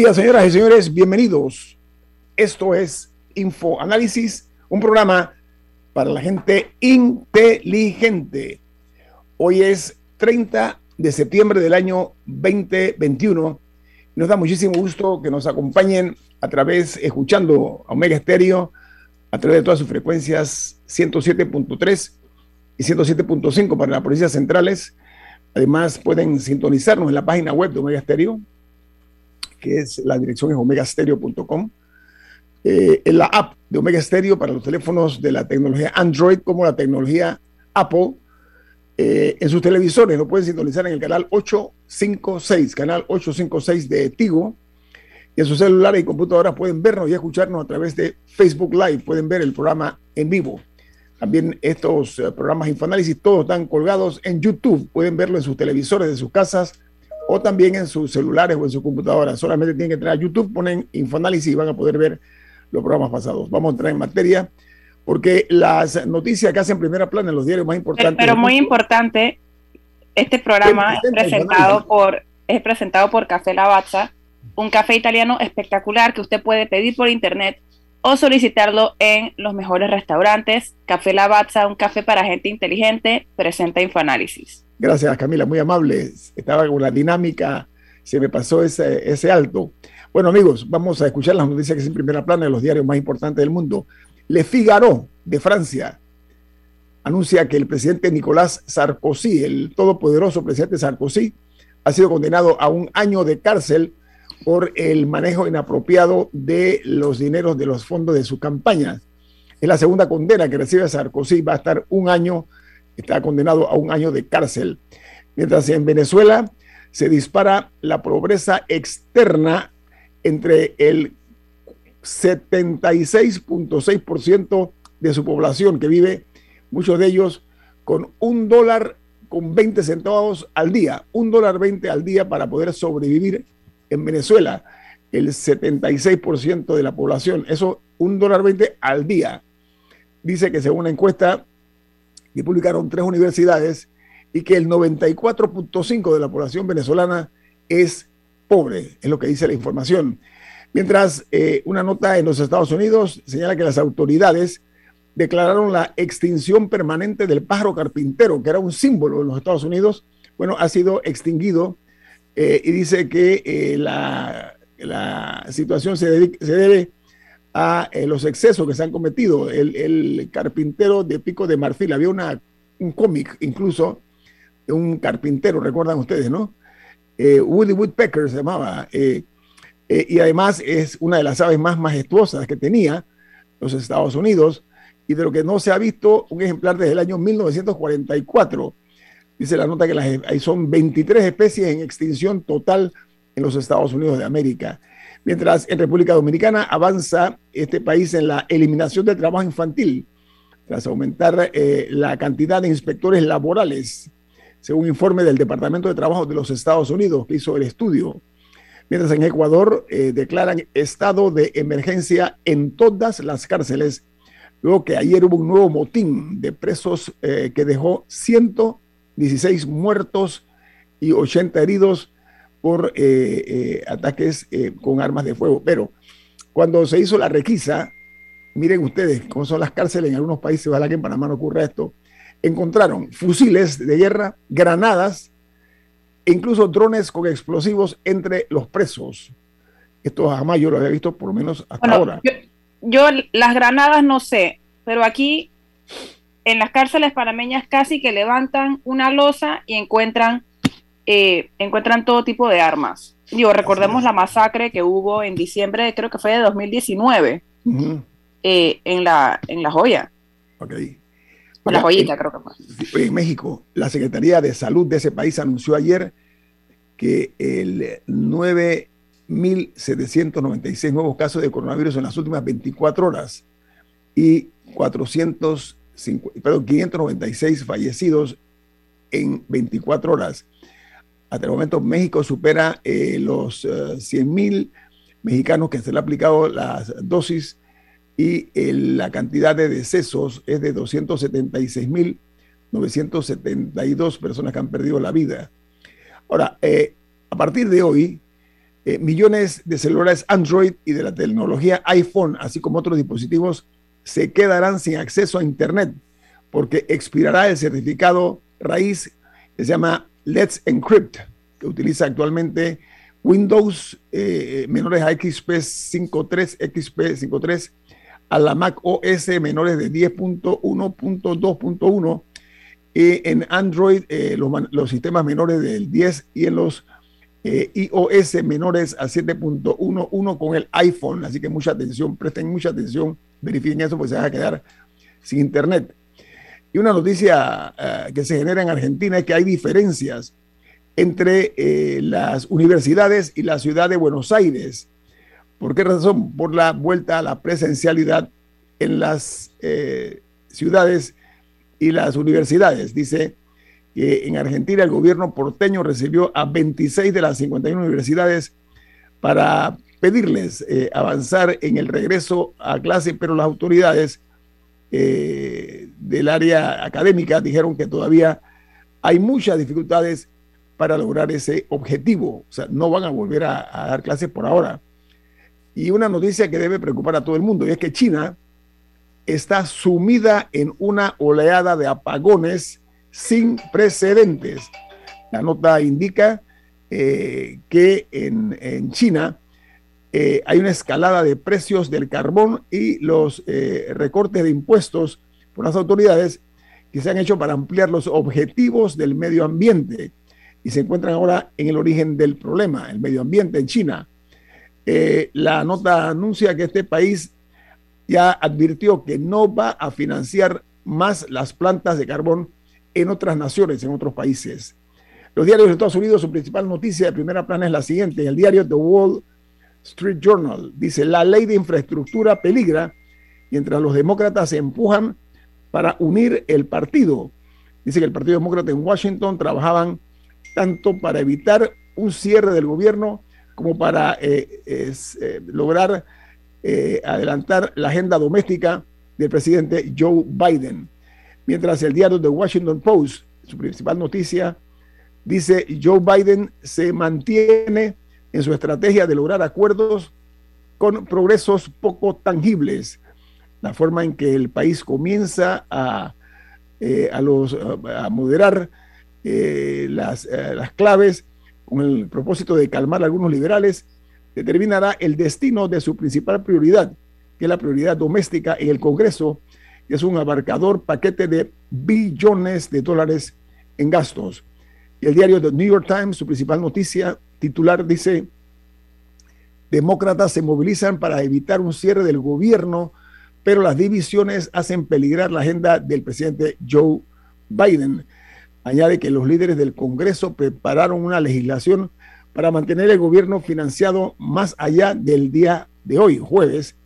Señoras y señores, bienvenidos. Esto es Info Análisis, un programa para la gente inteligente. Hoy es 30 de septiembre del año 2021. Nos da muchísimo gusto que nos acompañen a través, escuchando a Omega Estéreo, a través de todas sus frecuencias 107.3 y 107.5 para las provincias centrales. Además, pueden sintonizarnos en la página web de Omega Estéreo, que es la dirección es omegastereo.com. Eh, en la app de Omega Stereo para los teléfonos de la tecnología Android como la tecnología Apple. Eh, en sus televisores lo pueden sintonizar en el canal 856, canal 856 de Tigo. Y en sus celulares y computadoras pueden vernos y escucharnos a través de Facebook Live. Pueden ver el programa en vivo. También estos eh, programas Infoanálisis todos están colgados en YouTube. Pueden verlo en sus televisores de sus casas o también en sus celulares o en su computadora. Solamente tienen que entrar a YouTube, ponen Infoanálisis y van a poder ver los programas pasados. Vamos a entrar en materia porque las noticias que hacen primera plana en los diarios más importantes. Pero, muy importante, este programa es presentado por es presentado por Café Lavazza, un café italiano espectacular que usted puede pedir por internet o solicitarlo en los mejores restaurantes. Café Lavazza, un café para gente inteligente, presenta Infoanálisis. Gracias, Camila, muy amable. Estaba con la dinámica, se me pasó ese, ese alto. Bueno, amigos, vamos a escuchar las noticias que es en primera plana de los diarios más importantes del mundo. Le Figaro, de Francia, anuncia que el presidente Nicolás Sarkozy, el todopoderoso presidente Sarkozy, ha sido condenado a un año de cárcel por el manejo inapropiado de los dineros de los fondos de su campaña. Es la segunda condena que recibe Sarkozy, va a estar un año está condenado a un año de cárcel. Mientras en Venezuela se dispara la pobreza externa entre el 76.6% de su población que vive, muchos de ellos con un dólar con 20 centavos al día, un dólar 20 al día para poder sobrevivir en Venezuela. El 76% de la población, eso un dólar 20 al día. Dice que según una encuesta que publicaron tres universidades y que el 94.5 de la población venezolana es pobre, es lo que dice la información. Mientras eh, una nota en los Estados Unidos señala que las autoridades declararon la extinción permanente del pájaro carpintero, que era un símbolo en los Estados Unidos, bueno, ha sido extinguido eh, y dice que eh, la, la, situación se, se debe a eh, los excesos que se han cometido. El, carpintero de Pico de Marfil, había una, un cómic incluso de un carpintero, recuerdan ustedes, ¿no? Eh, Woody Woodpecker se llamaba. Eh, y además es una de las aves más majestuosas que tenía los Estados Unidos y de lo que no se ha visto un ejemplar desde el año 1944. Dice la nota que las, son 23 especies en extinción total en los Estados Unidos de América. Mientras en República Dominicana avanza este país en la eliminación del trabajo infantil, tras aumentar eh, la cantidad de inspectores laborales, según informe del Departamento de Trabajo de los Estados Unidos que hizo el estudio. Mientras en Ecuador eh, declaran estado de emergencia en todas las cárceles, luego que ayer hubo un nuevo motín de presos eh, que dejó 116 muertos y 80 heridos por eh, eh, ataques eh, con armas de fuego. Pero cuando se hizo la requisa, miren ustedes cómo son las cárceles en algunos países, ojalá que en Panamá no ocurra esto, encontraron fusiles de guerra, granadas e incluso drones con explosivos entre los presos. Esto jamás yo lo había visto, por lo menos hasta ahora. Yo, las granadas no sé, pero aquí en las cárceles panameñas casi que levantan una losa y encuentran, eh, encuentran todo tipo de armas. Digo, recordemos la masacre que hubo en diciembre, creo que fue de 2019, eh, en, la, en La Joya. Ok. la joyita, creo que fue. En México, la Secretaría de Salud de ese país anunció ayer que el 9.796 nuevos casos de coronavirus en las últimas 24 horas y 450, perdón, 596 fallecidos en 24 horas. Hasta el momento México supera eh, los 100.000 eh, mexicanos que se le ha aplicado las dosis y eh, la cantidad de decesos es de 276.972 personas que han perdido la vida. Ahora, a partir de hoy, millones de celulares Android y de la tecnología iPhone, así como otros dispositivos, se quedarán sin acceso a Internet porque expirará el certificado raíz que se llama Let's Encrypt, que utiliza actualmente Windows eh, menores a XP 5.3, XP 5.3, a la Mac OS menores de 10.1.2.1 y en Android eh, los, sistemas menores del 10 y en los eh, iOS menores a 7.11 con el iPhone. Así que mucha atención, presten mucha atención, verifiquen eso, pues se van a quedar sin internet. Y una noticia eh, que se genera en Argentina es que hay diferencias entre eh, las universidades y la ciudad de Buenos Aires. ¿Por qué razón? Por la vuelta a la presencialidad en las eh, ciudades y las universidades. Dice que en Argentina el gobierno porteño recibió a 26 de las 51 universidades para pedirles avanzar en el regreso a clase, pero las autoridades eh, del área académica dijeron que todavía hay muchas dificultades para lograr ese objetivo. O sea, no van a volver a, dar clases por ahora. Y una noticia que debe preocupar a todo el mundo es que China está sumida en una oleada de apagones sin precedentes. La nota indica eh, que en, en China eh, hay una escalada de precios del carbón y los eh, recortes de impuestos por las autoridades que se han hecho para ampliar los objetivos del medio ambiente y se encuentran ahora en el origen del problema, el medio ambiente en China. Eh, la nota anuncia que este país ya advirtió que no va a financiar más las plantas de carbón en otras naciones, en otros países. Los diarios de Estados Unidos, su principal noticia de primera plana es la siguiente. El diario The Wall Street Journal dice, la ley de infraestructura peligra mientras los demócratas se empujan para unir el partido. Dice que el Partido Demócrata en Washington trabajaban tanto para evitar un cierre del gobierno como para eh, eh, lograr eh, adelantar la agenda doméstica del presidente Joe Biden. Mientras el diario The Washington Post, su principal noticia, dice Joe Biden se mantiene en su estrategia de lograr acuerdos con progresos poco tangibles. La forma en que el país comienza a, eh, moderar eh, las, eh, las claves con el propósito de calmar a algunos liberales, determinará el destino de su principal prioridad, que es la prioridad doméstica en el Congreso, que es un abarcador paquete de billones de dólares en gastos. Y el diario The New York Times, su principal noticia, titular dice, demócratas se movilizan para evitar un cierre del gobierno, pero las divisiones hacen peligrar la agenda del presidente Joe Biden. Añade que los líderes del Congreso prepararon una legislación para mantener el gobierno financiado más allá del día de hoy, jueves,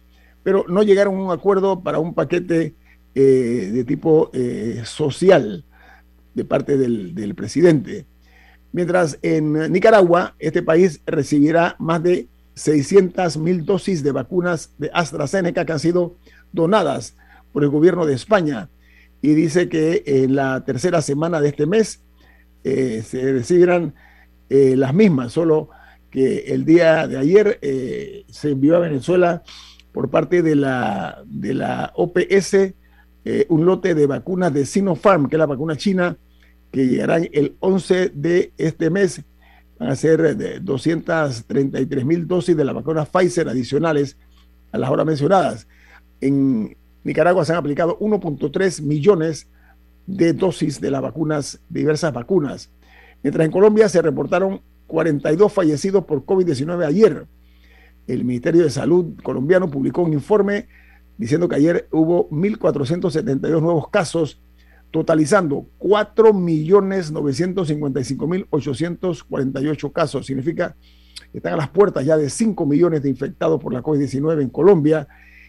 pero no llegaron a un acuerdo para un paquete eh, de tipo eh, social de parte del presidente. Mientras en Nicaragua, este país recibirá más de 600 mil dosis de vacunas de AstraZeneca que han sido donadas por el gobierno de España. Y dice que en la tercera semana de este mes eh, se recibirán eh, las mismas, solo que el día de ayer eh, se envió a Venezuela por parte de la, de la OPS eh, un lote de vacunas de Sinopharm, que es la vacuna china, que llegarán el 11 de este mes. Van a ser de 233 mil dosis de la vacuna Pfizer adicionales a las ahora mencionadas. En Nicaragua se han aplicado 1.3 millones de dosis de las vacunas, diversas vacunas. Mientras en Colombia se reportaron 42 fallecidos por COVID-19 ayer. El Ministerio de Salud colombiano publicó un informe diciendo que ayer hubo 1.472 nuevos casos, totalizando 4.955.848 casos. Significa que están a las puertas ya de 5 millones de infectados por la COVID-19 en Colombia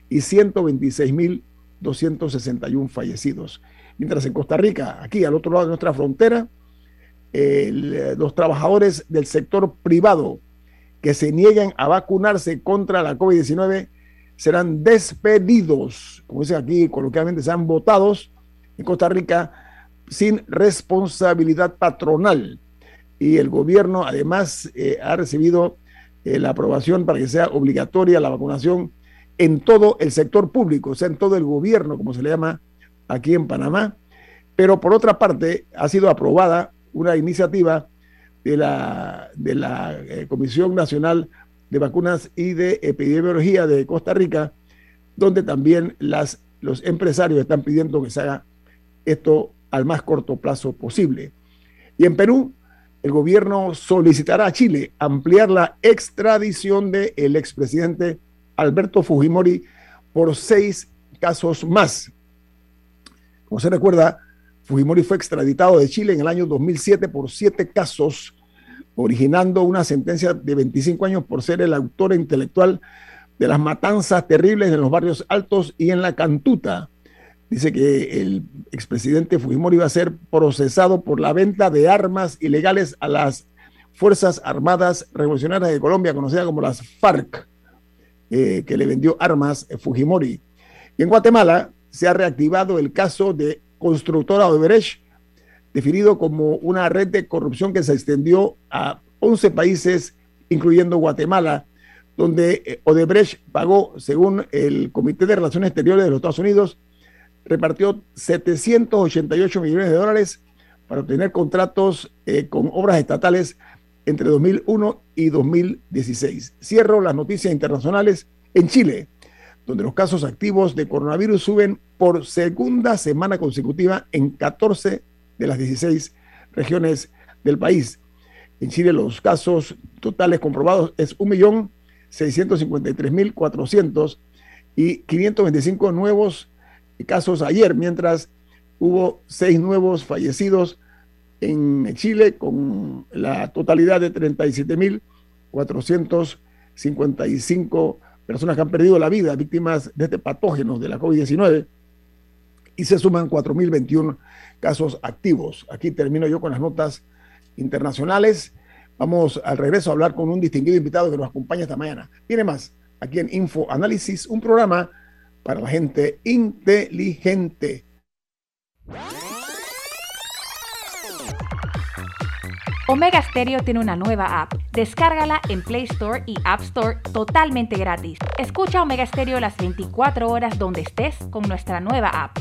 y 126.261 fallecidos. Mientras en Costa Rica, aquí al otro lado de nuestra frontera, los trabajadores del sector privado que se nieguen a vacunarse contra la COVID-19 serán despedidos, como dice aquí coloquialmente, serán votados en Costa Rica sin responsabilidad patronal. Y el gobierno además eh, ha recibido eh, la aprobación para que sea obligatoria la vacunación en todo el sector público, o sea, en todo el gobierno, como se le llama aquí en Panamá. Pero por otra parte, ha sido aprobada una iniciativa de la, de la eh, Comisión Nacional de Vacunas y de Epidemiología de Costa Rica, donde también las, los empresarios están pidiendo que se haga esto al más corto plazo posible. Y en Perú, el gobierno solicitará a Chile ampliar la extradición del expresidente Alberto Fujimori por seis casos más. Como se recuerda, Fujimori fue extraditado de Chile en el año 2007 por siete casos originando una sentencia de 25 años por ser el autor intelectual de las matanzas terribles en los barrios altos y en la Cantuta. Dice que el expresidente Fujimori iba a ser procesado por la venta de armas ilegales a las Fuerzas Armadas Revolucionarias de Colombia, conocidas como las FARC, eh, que le vendió armas a Fujimori. Y en Guatemala se ha reactivado el caso de constructora Odebrecht, definido como una red de corrupción que se extendió a 11 países, incluyendo Guatemala, donde eh, Odebrecht pagó, según el Comité de Relaciones Exteriores de los Estados Unidos, repartió 788 millones de dólares para obtener contratos eh, con obras estatales entre 2001 y 2016. Cierro las noticias internacionales en Chile, donde los casos activos de coronavirus suben por segunda semana consecutiva en 14 de las 16 regiones del país. En Chile los casos totales comprobados es 1.653.400 y 525 nuevos casos ayer, mientras hubo seis nuevos fallecidos en Chile con la totalidad de 37.455 personas que han perdido la vida víctimas de este patógeno de la COVID-19 y se suman 4.021 casos activos. Aquí termino yo con las notas internacionales. Vamos al regreso a hablar con un distinguido invitado que nos acompaña esta mañana. Viene más aquí en Info Análisis, un programa para la gente inteligente. Omega Stereo tiene una nueva app. Descárgala en Play Store y App Store totalmente gratis. Escucha Omega Stereo las 24 horas donde estés con nuestra nueva app.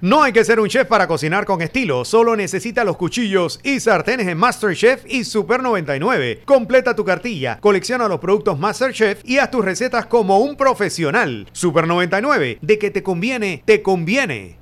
No hay que ser un chef para cocinar con estilo, solo necesita los cuchillos y sartenes en MasterChef y Super 99. Completa tu cartilla, colecciona los productos MasterChef y haz tus recetas como un profesional. Super 99, de que te conviene, te conviene.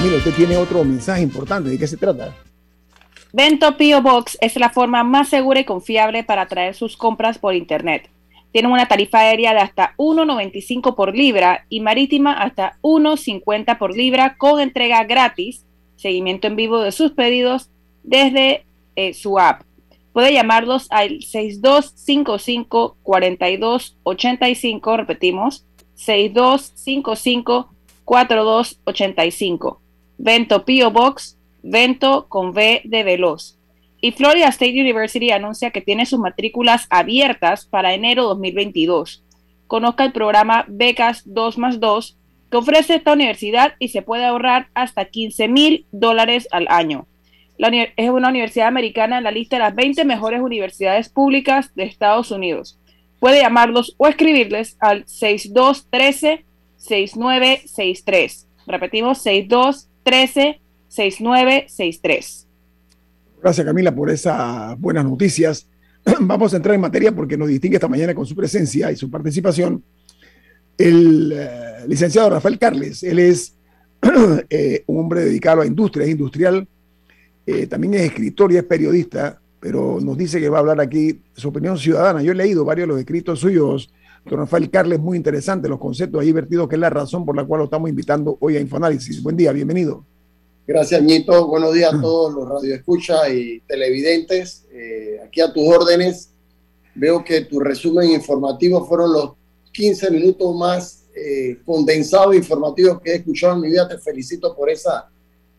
Camilo, usted tiene otro mensaje importante. ¿De qué se trata? Vento Pio Box es la forma más segura y confiable para traer sus compras por Internet. Tienen una tarifa aérea de hasta 1,95 por libra y marítima hasta 1,50 por libra con entrega gratis, seguimiento en vivo de sus pedidos desde eh, su app. Puede llamarlos al 6255-4285, repetimos, 6255-4285. Vento Pio Box, Vento con V de Veloz. Y Florida State University anuncia que tiene sus matrículas abiertas para enero 2022. Conozca el programa Becas 2 más 2 que ofrece esta universidad y se puede ahorrar hasta 15 mil dólares al año es una universidad americana en la lista de las 20 mejores universidades públicas de Estados Unidos. Puede llamarlos o escribirles al 6213-6963. Repetimos, 6213-6963. Gracias Camila por esas buenas noticias. Vamos a entrar en materia porque nos distingue esta mañana con su presencia y su participación el eh, licenciado Rafael Carles. Él es eh, un hombre dedicado a industria, es industrial eh, también es escritor y es periodista, pero nos dice que va a hablar aquí su opinión ciudadana. Yo he leído varios de los escritos suyos, don Rafael Carles, muy interesante, los conceptos ahí vertidos, que es la razón por la cual lo estamos invitando hoy a Infoanálisis. Buen día, bienvenido. Gracias, Ñito. Buenos días a todos los radioescuchas y televidentes. Eh, aquí a tus órdenes. Veo que tu resumen informativo fueron los 15 minutos más eh, condensados e informativos que he escuchado en mi vida. Te felicito por esa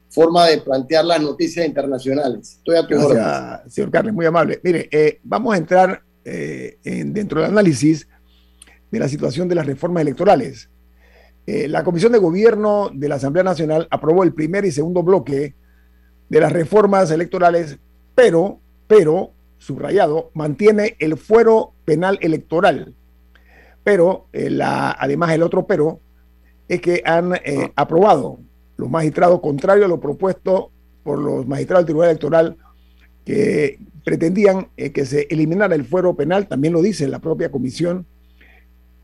forma de plantear las noticias internacionales. Estoy a tu Gracias, señor Carles, muy amable. Mire, eh, vamos a entrar en, dentro del análisis de la situación de las reformas electorales. Eh, la Comisión de Gobierno de la Asamblea Nacional aprobó el primer y segundo bloque de las reformas electorales, pero, pero, subrayado, mantiene el fuero penal electoral. Pero, la, además, el otro pero es que han aprobado los magistrados, contrario a lo propuesto por los magistrados del Tribunal Electoral, que pretendían eh, que se eliminara el fuero penal, también lo dice la propia comisión,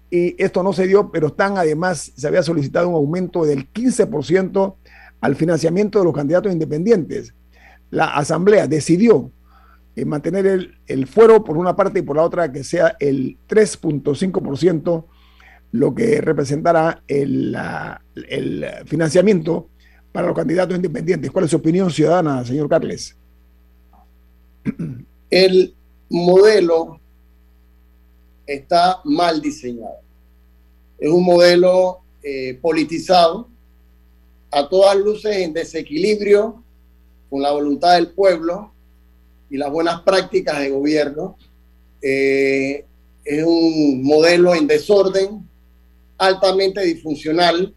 y esto no se dio, pero están además, se había solicitado un aumento del 15% al financiamiento de los candidatos independientes. La Asamblea decidió eh, mantener el, el, fuero por una parte y por la otra que sea el 3.5% lo que representará el, el financiamiento para los candidatos independientes. ¿Cuál es su opinión ciudadana, señor Carles? El modelo está mal diseñado. Es un modelo eh, politizado, a todas luces en desequilibrio con la voluntad del pueblo y las buenas prácticas de gobierno. Eh, es un modelo en desorden, altamente disfuncional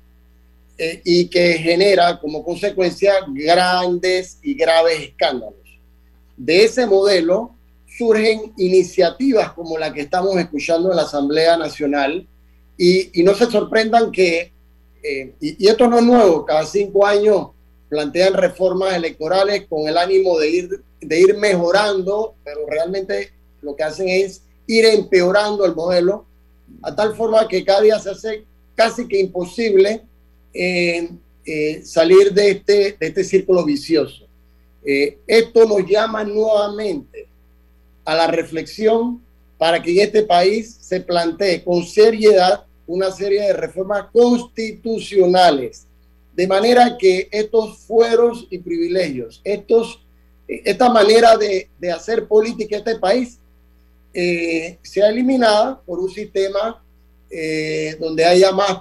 eh, y que genera como consecuencia grandes y graves escándalos. De ese modelo surgen iniciativas como la que estamos escuchando en la Asamblea Nacional y, no se sorprendan que, eh, y, y esto no es nuevo, cada cinco años plantean reformas electorales con el ánimo de ir, de ir mejorando, pero realmente lo que hacen es ir empeorando el modelo a tal forma que cada día se hace casi que imposible eh, eh, salir de este, de este círculo vicioso. Eh, esto nos llama nuevamente a la reflexión para que en este país se plantee con seriedad una serie de reformas constitucionales, de manera que estos fueros y privilegios, estos, esta manera de, de hacer política en este país, eh, sea eliminada por un sistema eh, donde haya más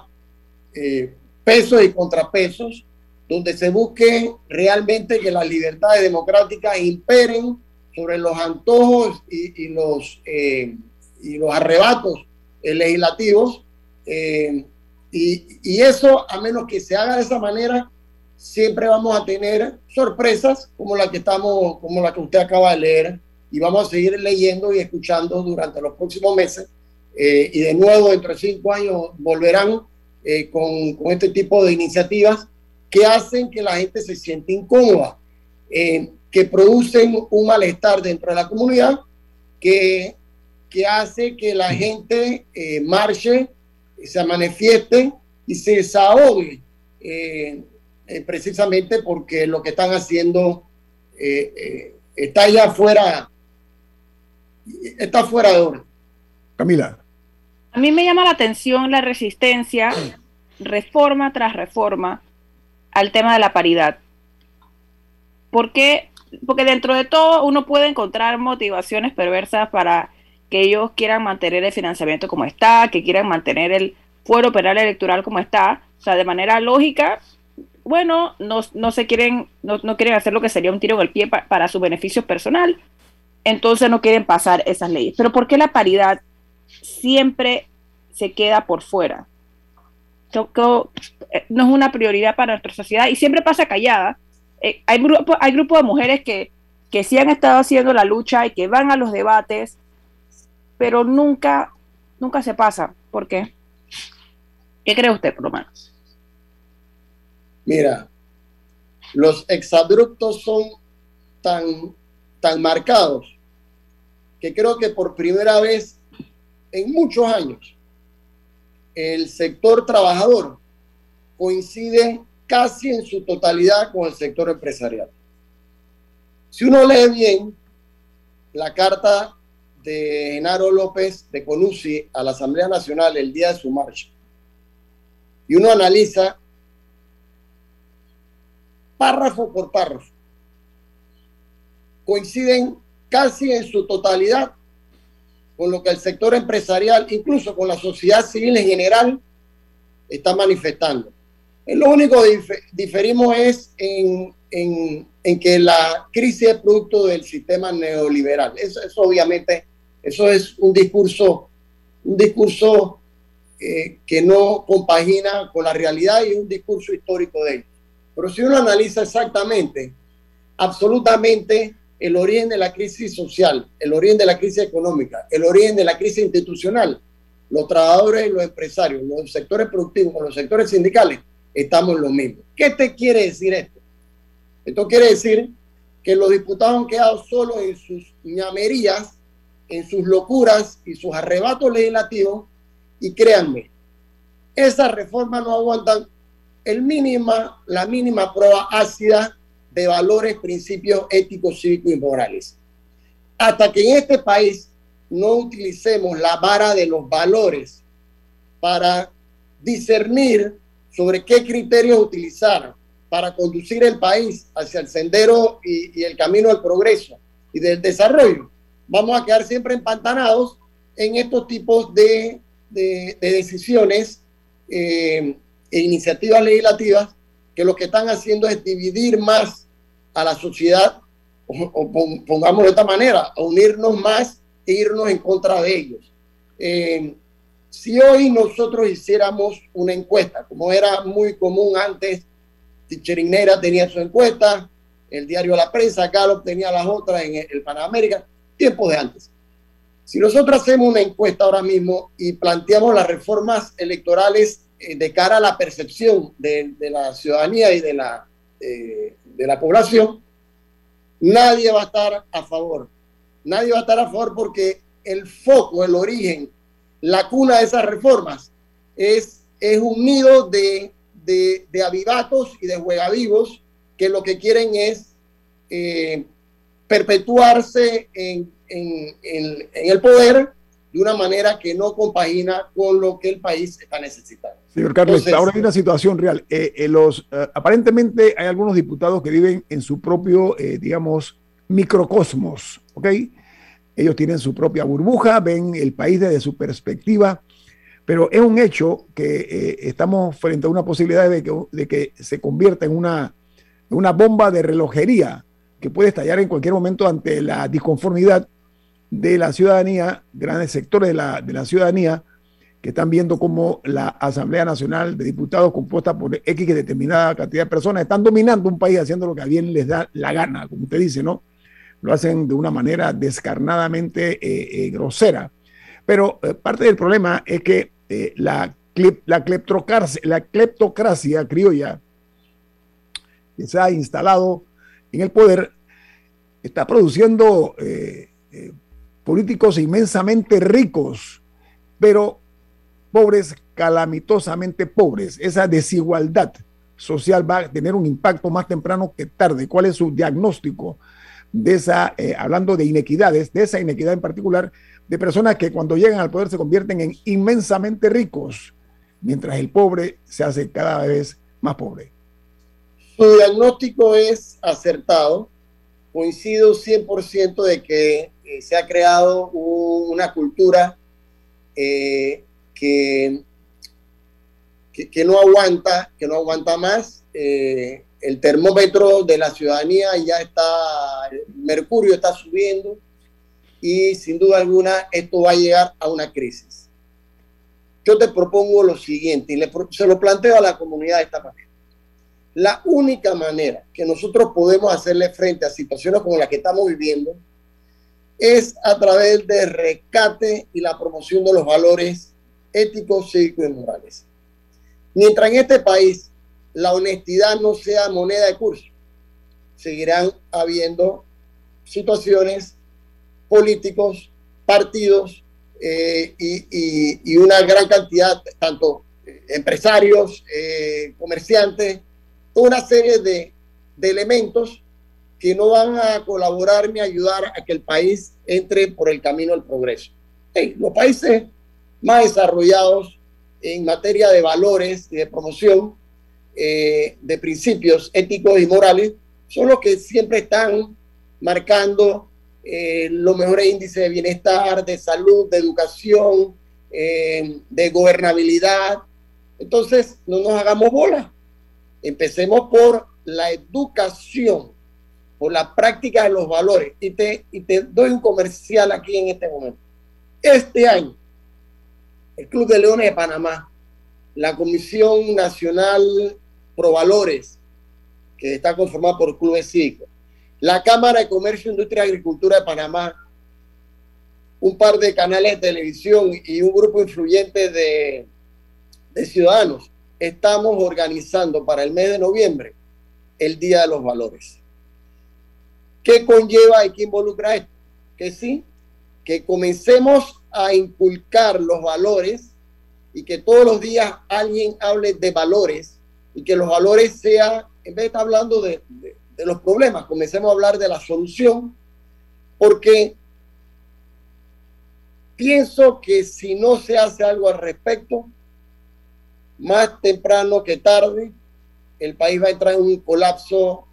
eh, pesos y contrapesos, donde se busque realmente que las libertades democráticas imperen sobre los antojos y, los, y los arrebatos legislativos. Y, y, eso, a menos que se haga de esa manera, siempre vamos a tener sorpresas como la que estamos, como la que usted acaba de leer, y vamos a seguir leyendo y escuchando durante los próximos meses. Eh, y de nuevo, dentro de cinco años, volverán eh, con, con, este tipo de iniciativas que hacen que la gente se siente incómoda, eh, que producen un malestar dentro de la comunidad, que, que hace que la gente marche, se manifieste y se desahogue eh, precisamente porque lo que están haciendo está ya fuera, está fuera de orden. Camila. A mí me llama la atención la resistencia, reforma tras reforma, al tema de la paridad. Porque dentro de todo uno puede encontrar motivaciones perversas para que ellos quieran mantener el financiamiento como está, que quieran mantener el fuero penal electoral como está. O sea, de manera lógica, bueno, no, se quieren, no, quieren hacer lo que sería un tiro en el pie para su beneficio personal. Entonces no quieren pasar esas leyes. Pero ¿por qué la paridad siempre se queda por fuera? Eh, no es una prioridad para nuestra sociedad y siempre pasa callada. Eh, hay, grupo, hay grupos de mujeres que, que sí han estado haciendo la lucha y que van a los debates, pero nunca, nunca se pasa. ¿Por qué? ¿Qué cree usted, por lo menos? Mira, los exabruptos son tan, tan marcados que creo que por primera vez en muchos años el sector trabajador coincide casi en su totalidad con el sector empresarial. Si uno lee bien la carta de Genaro López de Conusi a la Asamblea Nacional el día de su marcha, y uno analiza párrafo por párrafo, coinciden casi en su totalidad con lo que el sector empresarial, incluso con la sociedad civil en general, está manifestando. Lo único que diferimos es en, que la crisis es producto del sistema neoliberal. Eso, obviamente, eso es un discurso, un discurso eh, que no compagina con la realidad y un discurso histórico de ellos. Pero si uno analiza exactamente, absolutamente el origen de la crisis social, el origen de la crisis económica, el origen de la crisis institucional, los trabajadores y los empresarios, los sectores productivos, los sectores sindicales, estamos lo mismo. ¿Qué te quiere decir esto? Esto quiere decir que los diputados han quedado solos en sus ñamerías, en sus locuras y sus arrebatos legislativos, y créanme, esas reformas no aguantan el mínima, la mínima prueba ácida de valores, principios éticos, cívicos y morales. Hasta que en este país no utilicemos la vara de los valores para discernir sobre qué criterios utilizar para conducir el país hacia el sendero y, el camino del progreso y del desarrollo, vamos a quedar siempre empantanados en estos tipos de, decisiones eh, e iniciativas legislativas que lo que están haciendo es dividir más a la sociedad, o, pongamos de esta manera, a unirnos más e irnos en contra de ellos. Eh, si hoy nosotros hiciéramos una encuesta, como era muy común antes, Ticherinera tenía su encuesta, el diario La Prensa, Gallup tenía las otras en el Panamérica, tiempos de antes. Si nosotros hacemos una encuesta ahora mismo y planteamos las reformas electorales eh, de cara a la percepción de, la ciudadanía y de la, eh, de la población, nadie va a estar a favor. Nadie va a estar a favor porque el foco, el origen, la cuna de esas reformas es, es un nido de, de, avivatos y de juegavivos que lo que quieren es eh, perpetuarse en, en, en el poder de una manera que no compagina con lo que el país está necesitando. Señor Carlos, ahora hay una situación real. Eh, eh, los, eh, aparentemente hay algunos diputados que viven en su propio, digamos, microcosmos, ¿ok? Ellos tienen su propia burbuja, ven el país desde su perspectiva, pero es un hecho que estamos frente a una posibilidad de que, se convierta en una, una bomba de relojería que puede estallar en cualquier momento ante la disconformidad de la ciudadanía, grandes sectores de la, de la ciudadanía, que están viendo cómo la Asamblea Nacional de Diputados, compuesta por X determinada cantidad de personas, están dominando un país haciendo lo que a bien les da la gana, como usted dice, ¿no? Lo hacen de una manera descarnadamente eh, eh, grosera. Pero eh, parte del problema es que la, la, la cleptocracia criolla que se ha instalado en el poder está produciendo políticos inmensamente ricos, pero pobres, calamitosamente pobres. Esa desigualdad social va a tener un impacto más temprano que tarde. ¿Cuál es su diagnóstico de esa, eh, hablando de inequidades, de esa inequidad en particular, de personas que cuando llegan al poder se convierten en inmensamente ricos, mientras el pobre se hace cada vez más pobre? Su diagnóstico es acertado. Coincido 100% de que eh, se ha creado una cultura eh, que, que, no aguanta, que no aguanta más. El termómetro de la ciudadanía ya está, el mercurio está subiendo y sin duda alguna esto va a llegar a una crisis. Yo te propongo lo siguiente y se lo planteo a la comunidad de esta manera. La única manera que nosotros podemos hacerle frente a situaciones como las que estamos viviendo es a través de rescate y la promoción de los valores éticos, cívicos y morales. Mientras en este país la honestidad no sea moneda de curso, seguirán habiendo situaciones, políticos, partidos eh, y, una gran cantidad, tanto empresarios, eh, comerciantes, una serie de, elementos que no van a colaborar ni ayudar a que el país entre por el camino del progreso. los países más desarrollados en materia de valores y de promoción eh, de principios éticos y morales son los que siempre están marcando eh, los mejores índices de bienestar, de salud, de educación, eh, de gobernabilidad. Entonces, no nos hagamos bola. Empecemos por la educación, por la práctica de los valores. Y te, y te doy un comercial aquí en este momento. Este año, el Club de Leones de Panamá, la Comisión Nacional Pro Valores, que está conformada por clubes cívicos, la Cámara de Comercio, Industria y Agricultura de Panamá, un par de canales de televisión y un grupo influyente de, de ciudadanos estamos organizando para el mes de noviembre el Día de los Valores. ¿Qué conlleva y qué involucra esto? Que sí, que comencemos a inculcar los valores y que todos los días alguien hable de valores y que los valores sean, en vez de estar hablando de, los problemas, comencemos a hablar de la solución, porque pienso que si no se hace algo al respecto, más temprano que tarde, el país va a entrar en un colapso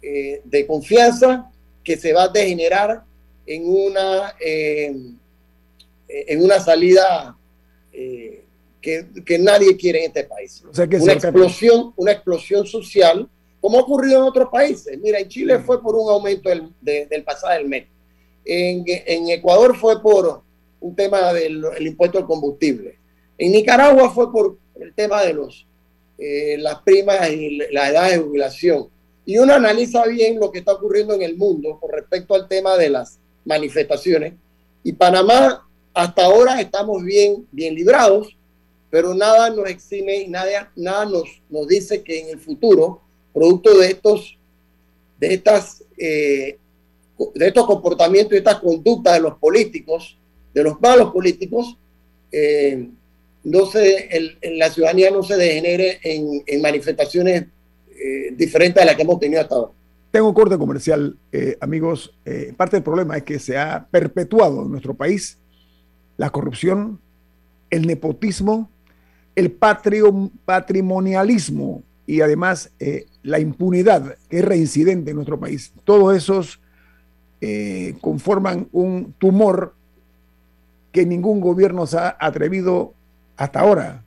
eh, de confianza que se va a degenerar en una, eh, en una salida eh, que, que, nadie quiere en este país. una, explosión, una explosión social, como ha ocurrido en otros países. Mira, en Chile fue por un aumento del, del pasado del mes. En, en, Ecuador fue por un tema del impuesto al combustible. En Nicaragua fue por el tema de los, eh, las primas y la edad de jubilación. Y uno analiza bien lo que está ocurriendo en el mundo con respecto al tema de las manifestaciones. Y Panamá, hasta ahora estamos bien, bien librados, pero nada nos exime y nada, nada nos, nos dice que en el futuro, producto de estos, de estas, eh, de estos comportamientos y estas conductas de los políticos, de los malos políticos, eh, no se, la ciudadanía no se degenere en, manifestaciones eh, diferentes a las que hemos tenido hasta ahora. Tengo un corte comercial, eh, amigos. Eh, parte del problema es que se ha perpetuado en nuestro país la corrupción, el nepotismo, el patrimonialismo y además la impunidad que es reincidente en nuestro país. Todos esos conforman un tumor que ningún gobierno se ha atrevido hasta ahora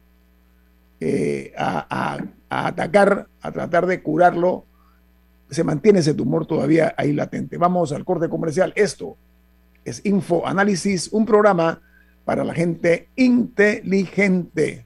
eh, a, atacar, a tratar de curarlo, se mantiene ese tumor todavía ahí latente. Vamos al corte comercial. Esto es Info Análisis, un programa para la gente inteligente.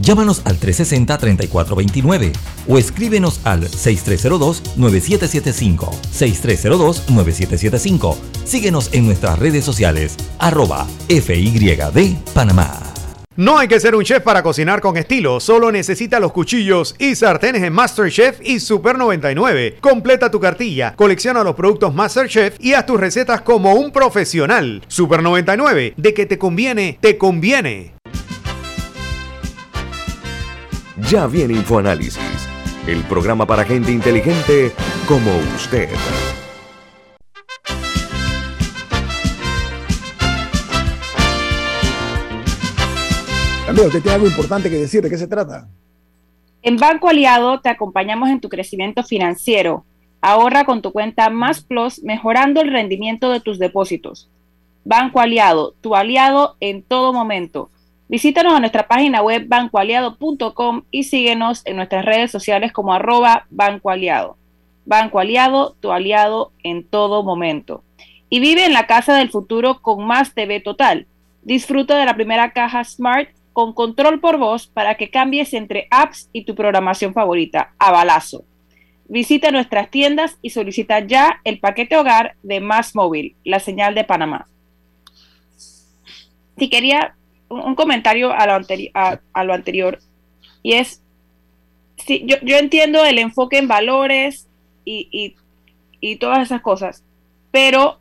Llámanos al 360-3429 o escríbenos al 6302-9775. 6302-9775. Síguenos en nuestras redes sociales, arroba FYD Panamá. No hay que ser un chef para cocinar con estilo, solo necesita los cuchillos y sartenes en MasterChef y Super 99. Completa tu cartilla, colecciona los productos MasterChef y haz tus recetas como un profesional. Super 99, de que te conviene, te conviene. Ya viene InfoAnálisis, el programa para gente inteligente como usted. Amigo, usted tiene algo importante que decir. ¿De qué se trata? En Banco Aliado te acompañamos en tu crecimiento financiero. Ahorra con tu cuenta Más Plus, mejorando el rendimiento de tus depósitos. Banco Aliado, tu aliado en todo momento. Visítanos a nuestra página web bancoaliado.com y síguenos en nuestras redes sociales como arroba Banco Aliado. Banco Aliado, tu aliado en todo momento. Y vive en la casa del futuro con más TV Total. Disfruta de la primera caja Smart con control por voz para que cambies entre apps y tu programación favorita, a balazo. Visita nuestras tiendas y solicita ya el paquete hogar de Más Móvil, la señal de Panamá. Si quería un comentario a lo, a, lo anterior, y es, si, yo, yo, entiendo el enfoque en valores y, y, y todas esas cosas, pero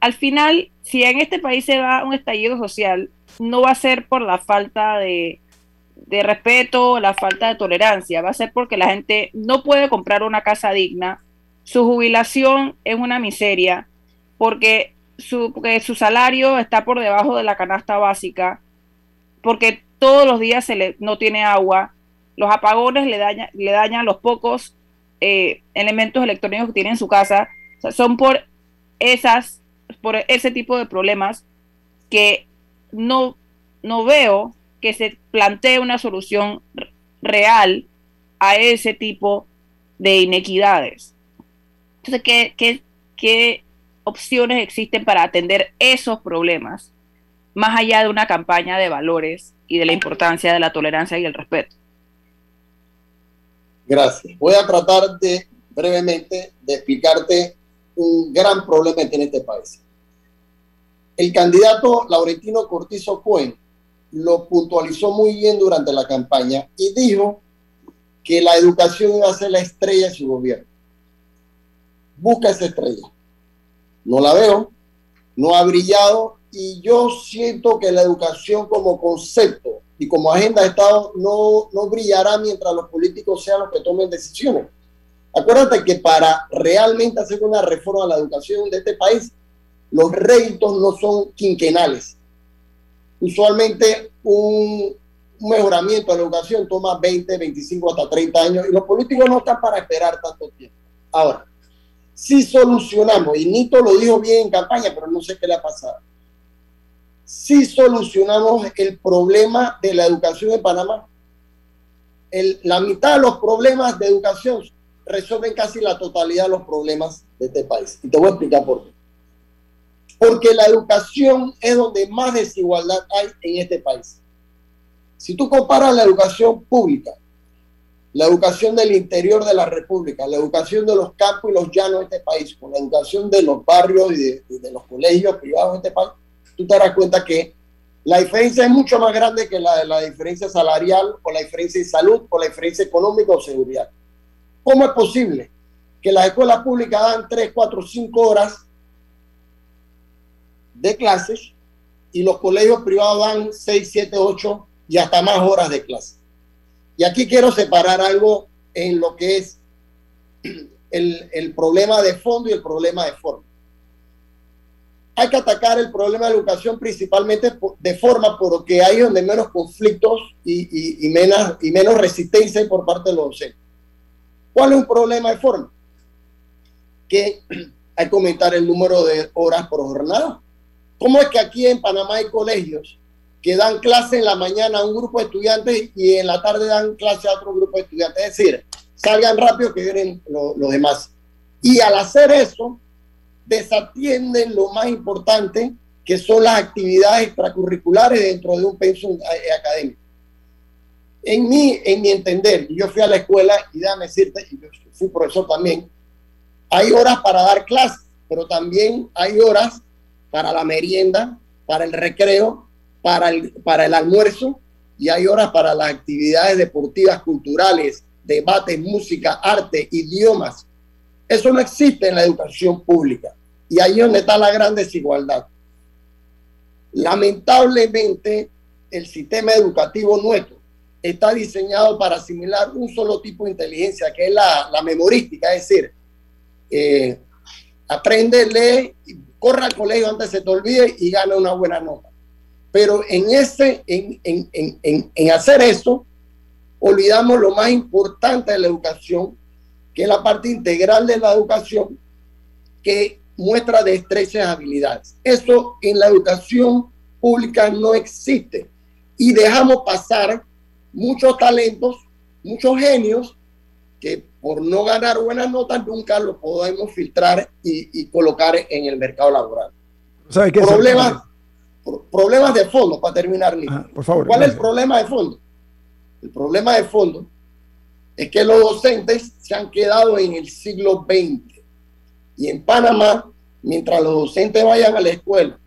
al final, si en este país se da un estallido social, no va a ser por la falta de, de respeto, la falta de tolerancia, va a ser porque la gente no puede comprar una casa digna, su jubilación es una miseria, porque su, porque su salario está por debajo de la canasta básica, porque todos los días se le, no tiene agua, los apagones le, daña, le dañan los pocos eh, elementos electrónicos que tiene en su casa, son por esas, por ese tipo de problemas que no, no veo que se plantee una solución real a ese tipo de inequidades. Entonces, ¿qué, qué, qué opciones existen para atender esos problemas, más allá de una campaña de valores y de la importancia de la tolerancia y el respeto? Gracias. Voy a tratar de brevemente de explicarte un gran problema que tiene este país. El candidato Laurentino Cortizo Cohen lo puntualizó muy bien durante la campaña y dijo que la educación iba a ser la estrella de su gobierno. Busca esa estrella. No la veo, no ha brillado y yo siento que la educación como concepto y como agenda de Estado no, no brillará mientras los políticos sean los que tomen decisiones. Acuérdate que para realmente hacer una reforma a la educación de este país los réditos no son quinquenales. Usualmente un, mejoramiento de la educación toma 20, 25, hasta 30 años y los políticos no están para esperar tanto tiempo. Ahora, si solucionamos, y Nito lo dijo bien en campaña, pero no sé qué le ha pasado, si solucionamos el problema de la educación en Panamá, la mitad de los problemas de educación resuelven casi la totalidad de los problemas de este país. Y te voy a explicar por qué porque la educación es donde más desigualdad hay en este país. Si tú comparas la educación pública, la educación del interior de la República, la educación de los campos y los llanos de este país, con la educación de los barrios y de, los colegios privados de este país, tú te darás cuenta que la diferencia es mucho más grande que la, la diferencia salarial o la diferencia de salud o la diferencia económica o seguridad. ¿Cómo es posible que las escuelas públicas dan 3, 4, 5 horas de clases y los colegios privados dan 6, 7, 8 y hasta más horas de clase. Y aquí quiero separar algo en lo que es el problema de fondo y el problema de forma. Hay que atacar el problema de educación principalmente de forma porque hay donde menos conflictos y, y, menos, y menos resistencia por parte de los docentes. ¿Cuál es un problema de forma? que hay que aumentar el número de horas por jornada. ¿Cómo es que aquí en Panamá hay colegios que dan clase en la mañana a un grupo de estudiantes y en la tarde dan clase a otro grupo de estudiantes? Es decir, salgan rápido que vienen los demás. Y al hacer eso, desatienden lo más importante, que son las actividades extracurriculares dentro de un pensum eh, académico. En mi, en mi entender, yo fui a la escuela y déjame decirte, y yo fui profesor también, hay horas para dar clases, pero también hay horas para la merienda, para el recreo, para el, para el almuerzo y hay horas para las actividades deportivas, culturales, debates, música, arte, idiomas. Eso no existe en la educación pública y ahí es donde está la gran desigualdad. Lamentablemente, el sistema educativo nuestro está diseñado para asimilar un solo tipo de inteligencia, que es la, la memorística, es decir, eh, aprende, lee, corre al colegio antes se te olvide y gana una buena nota. Pero en, ese, en, en, en, en hacer eso, olvidamos lo más importante de la educación, que es la parte integral de la educación, que muestra destrezas y habilidades. Eso en la educación pública no existe. Y dejamos pasar muchos talentos, muchos genios que por no ganar buenas notas nunca los podemos filtrar y, colocar en el mercado laboral. ¿Sabe qué problemas, problemas de fondo, para terminar, por favor, ¿Cuál es el problema de fondo? El problema de fondo es que los docentes se han quedado en el siglo XX. Y en Panamá, mientras los docentes vayan a la escuela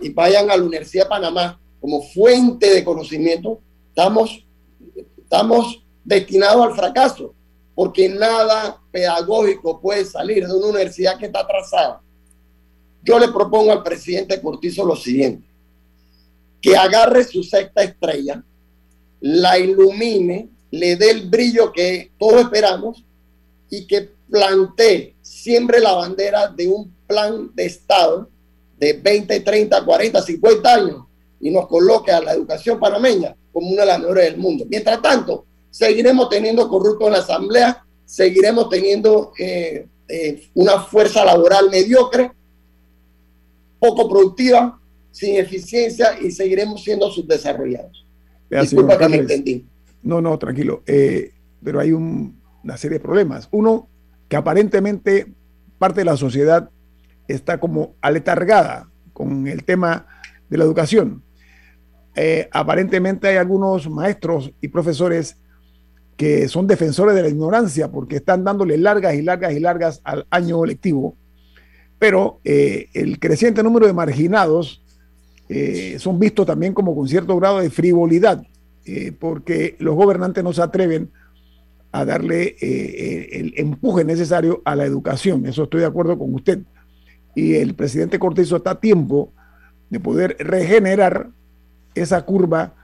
y vayan a la Universidad de Panamá como fuente de conocimiento, estamos, estamos destinados al fracaso, porque nada pedagógico puede salir de una universidad que está atrasada. Yo le propongo al presidente Cortizo lo siguiente, que agarre su sexta estrella, la ilumine, le dé el brillo que todos esperamos y que plantee, siembre la bandera de un plan de Estado de 20, 30, 40, 50 años y nos coloque a la educación panameña como una de las mejores del mundo. Mientras tanto, seguiremos teniendo corruptos en la asamblea, seguiremos teniendo eh, eh, una fuerza laboral mediocre, poco productiva, sin eficiencia y seguiremos siendo subdesarrollados. Disculpa que me entendí. No, no, tranquilo. Eh, pero hay una serie de problemas. Uno, que aparentemente parte de la sociedad está como aletargada con el tema de la educación. Eh, aparentemente hay algunos maestros y profesores que son defensores de la ignorancia porque están dándole largas y largas y largas al año lectivo, pero eh, el creciente número de marginados son vistos también como con cierto grado de frivolidad, porque los gobernantes no se atreven a darle el empuje necesario a la educación. Eso estoy de acuerdo con usted. Y el presidente Cortizo está a tiempo de poder regenerar esa curva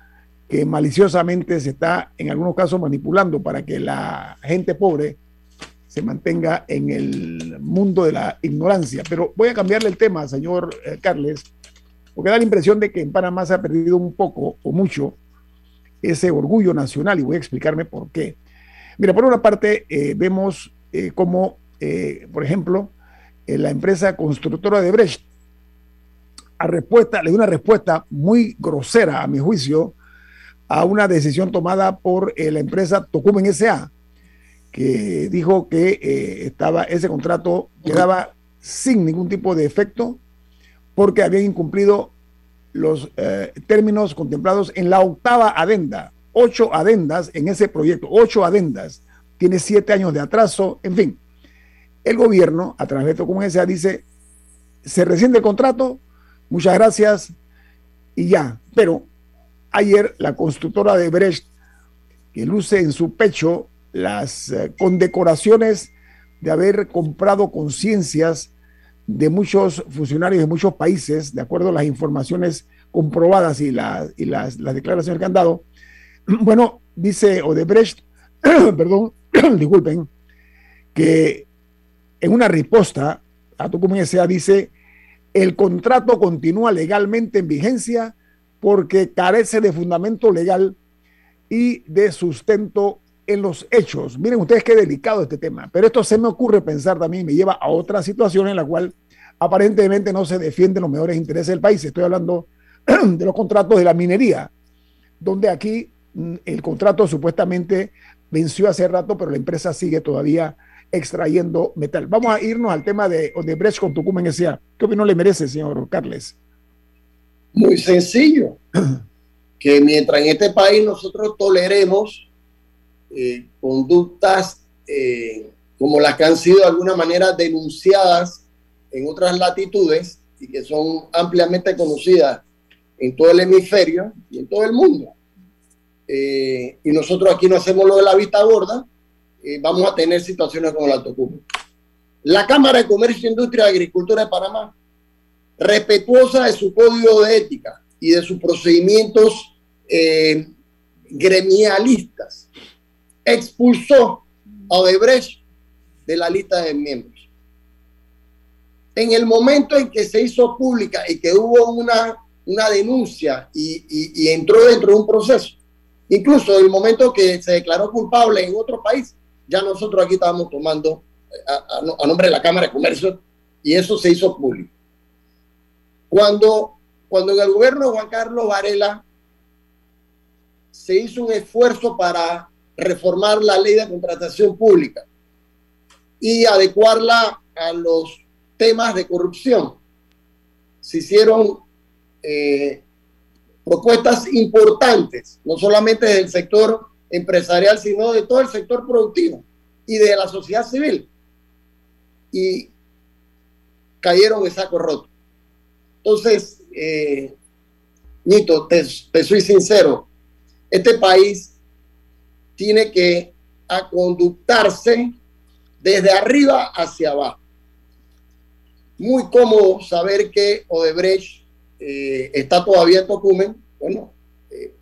que maliciosamente se está en algunos casos manipulando para que la gente pobre se mantenga en el mundo de la ignorancia. Pero voy a cambiarle el tema, señor eh, Carles, porque da la impresión de que en Panamá se ha perdido un poco o mucho ese orgullo nacional y voy a explicarme por qué. Mira, por una parte, eh, vemos eh, como, por ejemplo, la empresa constructora de Brecht a respuesta, le dio una respuesta muy grosera, a mi juicio, a una decisión tomada por eh, la empresa Tocumen S.A., que dijo que eh, estaba, ese contrato quedaba sin ningún tipo de efecto porque habían incumplido los eh, términos contemplados en la octava adenda. Ocho adendas en ese proyecto, ocho adendas. Tiene siete años de atraso, en fin. El gobierno, a través de Tocumen S.A., dice, se rescinde el contrato, muchas gracias y ya. Pero ayer la constructora de Brecht, que luce en su pecho las eh, condecoraciones de haber comprado conciencias de muchos funcionarios de muchos países, de acuerdo a las informaciones comprobadas y, y las, declaraciones que han dado. Bueno, dice Odebrecht, perdón, disculpen, que en una respuesta a tu comunidad dice el contrato continúa legalmente en vigencia porque carece de fundamento legal y de sustento en los hechos, miren ustedes qué delicado este tema, pero esto se me ocurre pensar también, me lleva a otra situación en la cual aparentemente no se defienden los mejores intereses del país. Estoy hablando de los contratos de la minería, donde aquí mm, el contrato supuestamente venció hace rato, pero la empresa sigue todavía extrayendo metal. Vamos a irnos al tema de Odebrecht con Tucumán S.A. ¿Qué opinión le merece, señor Carles? Muy sencillo. que mientras en este país nosotros toleremos eh, conductas eh, como las que han sido de alguna manera denunciadas en otras latitudes y que son ampliamente conocidas en todo el hemisferio y en todo el mundo. Eh, y nosotros aquí no hacemos lo de la vista gorda, vamos a tener situaciones como la Tocumen. La Cámara de Comercio, Industria y Agricultura de Panamá, respetuosa de su código de ética y de sus procedimientos gremialistas, expulsó a Odebrecht de la lista de miembros. En el momento en que se hizo pública y que hubo una, una denuncia y, entró dentro de un proceso, incluso el momento que se declaró culpable en otro país, ya nosotros aquí estábamos tomando a, a nombre de la Cámara de Comercio y eso se hizo público. Cuando, cuando en el gobierno de Juan Carlos Varela se hizo un esfuerzo para reformar la ley de contratación pública y adecuarla a los temas de corrupción. Se hicieron eh, propuestas importantes, no solamente del sector empresarial, sino de todo el sector productivo y de la sociedad civil. Y cayeron en saco roto. Entonces, eh, Nito, te, soy sincero, este país tiene que conductarse desde arriba hacia abajo. Muy cómodo saber que Odebrecht eh, está todavía en Tocumen. Bueno, eh,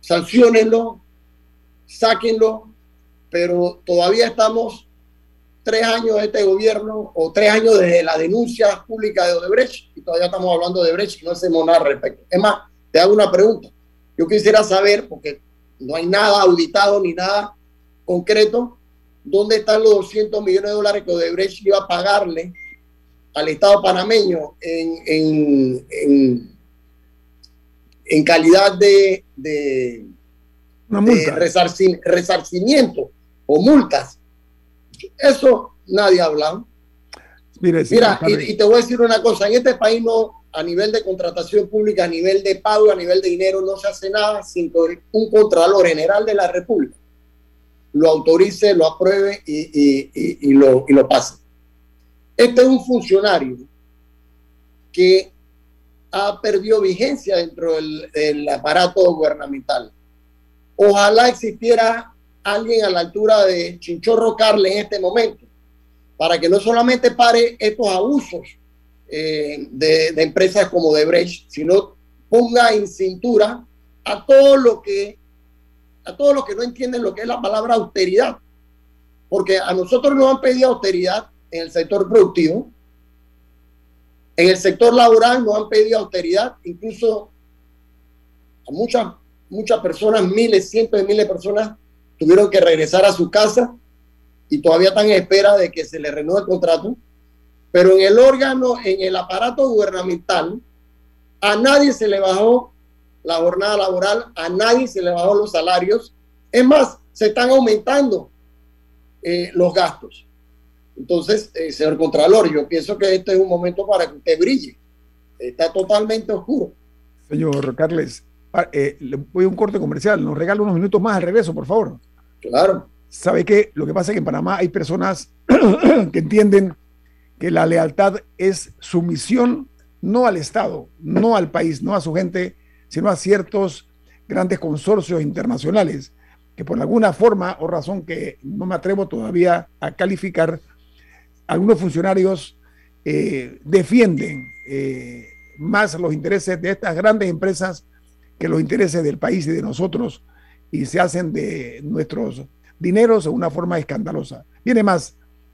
sancionenlo, sáquenlo, pero todavía estamos tres años de este gobierno o tres años desde la denuncia pública de Odebrecht y todavía estamos hablando de Odebrecht y no hacemos nada al respecto. Es más, te hago una pregunta. Yo quisiera saber, porque no hay nada auditado ni nada concreto, ¿dónde están los 200 millones de dólares que Odebrecht iba a pagarle al Estado panameño en, en, calidad de, de, resarcimiento o multas eso nadie ha hablado. Mira, y, te voy a decir una cosa, en este país no, a nivel de contratación pública, a nivel de pago, a nivel de dinero, no se hace nada sin que un Contralor General de la República lo autorice, lo apruebe y, lo, pase. Este es un funcionario que ha perdido vigencia dentro del, del aparato gubernamental. Ojalá existiera alguien a la altura de Chinchorro Carle en este momento, para que no solamente pare estos abusos eh, de, empresas como Debrecht, sino ponga en cintura a todo lo que a todos los que no entienden lo que es la palabra austeridad, porque a nosotros nos han pedido austeridad en el sector productivo, en el sector laboral nos han pedido austeridad, incluso a muchas muchas personas, miles, cientos de miles de personas tuvieron que regresar a su casa y todavía están en espera de que se les renueve el contrato. Pero en el órgano, en el aparato gubernamental, a nadie se le bajó la jornada laboral, a nadie se le bajó los salarios. Es más, se están aumentando eh, los gastos. Entonces, eh, señor Contralor, yo pienso que este es un momento para que usted brille. Está totalmente oscuro. Señor Carles, eh, le voy a un corte comercial. Nos regala unos minutos más al regreso, por favor. Claro. ¿Sabe qué? Lo que pasa es que en Panamá hay personas que entienden que la lealtad es sumisión no al Estado, no al país, no a su gente, sino a ciertos grandes consorcios internacionales que por alguna forma o razón que no me atrevo todavía a calificar, algunos funcionarios eh, defienden eh, más los intereses de estas grandes empresas que los intereses del país y de nosotros y se hacen de nuestros dineros de una forma escandalosa. Viene más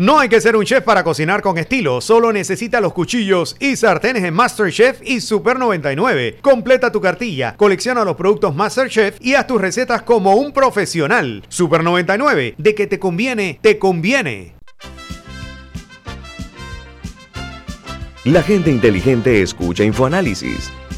No hay que ser un chef para cocinar con estilo, solo necesita los cuchillos y sartenes en MasterChef y Super 99. Completa tu cartilla, colecciona los productos MasterChef y haz tus recetas como un profesional. Super 99, de que te conviene, te conviene. La gente inteligente escucha InfoAnálisis.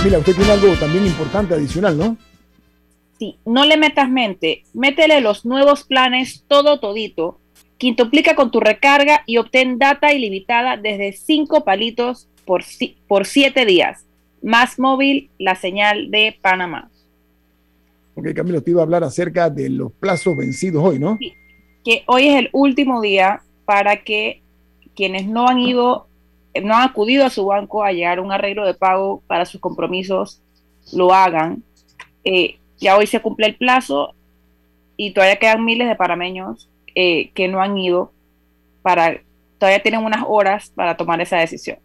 Camila, usted tiene algo también importante adicional, ¿no? Sí, no le metas mente, métele los nuevos planes todo todito, quintuplica con tu recarga y obtén data ilimitada desde 5 palitos por, por 7 días. Más móvil, la señal de Panamá. Ok, Camilo, te iba a hablar acerca de los plazos vencidos hoy, ¿no? Sí, que hoy es el último día para que quienes no han ido no han acudido a su banco a llegar a un arreglo de pago para sus compromisos, lo hagan. Eh, ya hoy se cumple el plazo y todavía quedan miles de panameños eh, que no han ido para, todavía tienen unas horas para tomar esa decisión.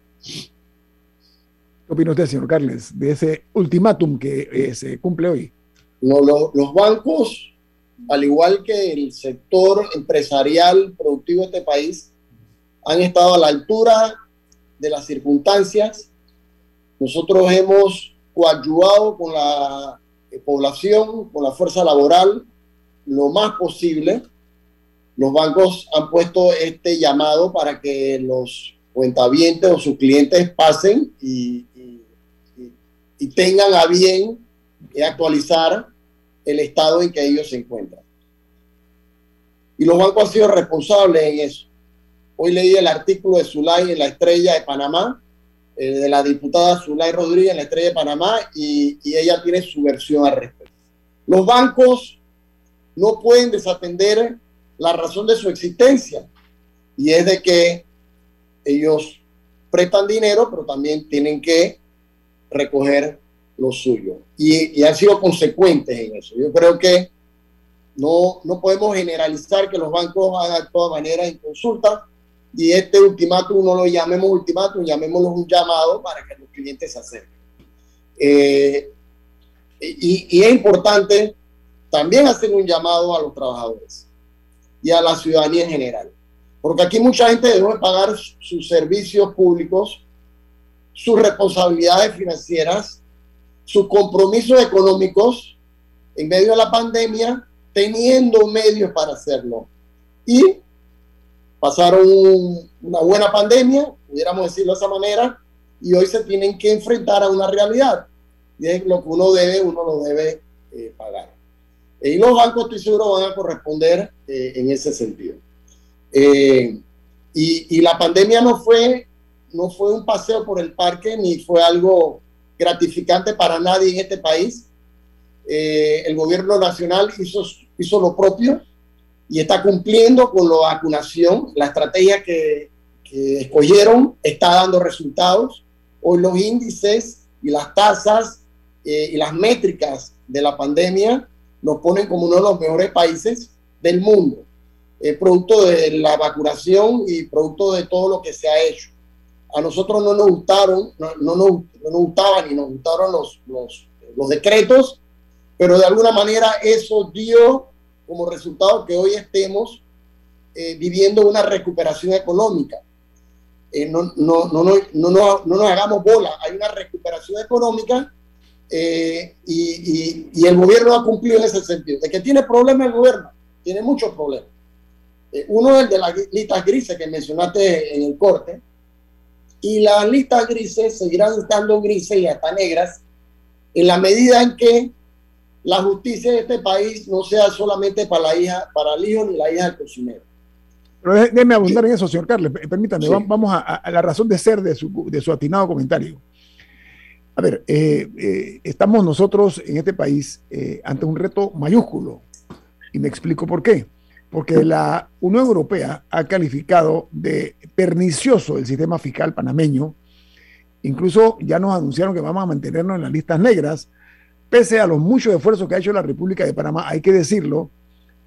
¿Qué opina usted, señor Carles, de ese ultimátum que eh, se cumple hoy? No, los bancos, al igual que el sector empresarial productivo de este país, han estado a la altura de las circunstancias. Nosotros hemos coadyuvado con la eh, población, con la fuerza laboral, lo más posible. Los bancos han puesto este llamado para que los cuentavientes o sus clientes pasen y, y tengan a bien actualizar el estado en que ellos se encuentran. Y los bancos han sido responsables en eso. Hoy leí el artículo de Zulay en la Estrella de Panamá, eh, de la diputada Zulay Rodríguez en la Estrella de Panamá, y, y ella tiene su versión al respecto. Los bancos no pueden desatender la razón de su existencia, y es de que ellos prestan dinero, pero también tienen que recoger lo suyo. Y, y, han sido consecuentes en eso. Yo creo que no, no podemos generalizar que los bancos han actuado de manera en consulta y este ultimátum no lo llamemos ultimátum, llamémoslo un llamado para que los clientes se acerquen. Eh, y, y, es importante también hacer un llamado a los trabajadores y a la ciudadanía en general, porque aquí mucha gente debe pagar sus servicios públicos, sus responsabilidades financieras, sus compromisos económicos en medio de la pandemia, teniendo medios para hacerlo. Y pasaron una buena pandemia, pudiéramos decirlo de esa manera, y hoy se tienen que enfrentar a una realidad. Y es lo que uno debe, uno lo debe eh, pagar. Y los bancos, estoy seguro, van a corresponder eh, en ese sentido. Eh, y, y, la pandemia no fue, no fue un paseo por el parque, ni fue algo gratificante para nadie en este país. el gobierno nacional hizo, hizo lo propio, y está cumpliendo con la vacunación. La estrategia que, que escogieron está dando resultados. Hoy los índices y las tasas eh, y las métricas de la pandemia nos ponen como uno de los mejores países del mundo, eh, producto de la vacunación y producto de todo lo que se ha hecho. A nosotros no nos gustaron, no, no, nos, no nos gustaban y nos gustaron los, los, los decretos, pero de alguna manera eso dio como resultado que hoy estemos eh, viviendo una recuperación económica. Eh, no, no, no, no, no, nos hagamos bola, hay una recuperación económica eh, y, y, el gobierno ha cumplido en ese sentido. De que tiene problemas el gobierno, tiene muchos problemas. uno es el de las listas grises que mencionaste en el corte, y las listas grises seguirán estando grises y hasta negras en la medida en que la justicia de este país no sea solamente para la hija, para el hijo ni la hija del cocinero. Pero déjeme abundar en eso, señor Carles. Permítame, vamos a, la razón de ser de su, de su atinado comentario. A ver, eh, eh, estamos nosotros en este país eh, ante un reto mayúsculo. Y me explico por qué. Porque la Unión Europea ha calificado de pernicioso el sistema fiscal panameño. Incluso ya nos anunciaron que vamos a mantenernos en las listas negras, pese a los muchos esfuerzos que ha hecho la República de Panamá, hay que decirlo,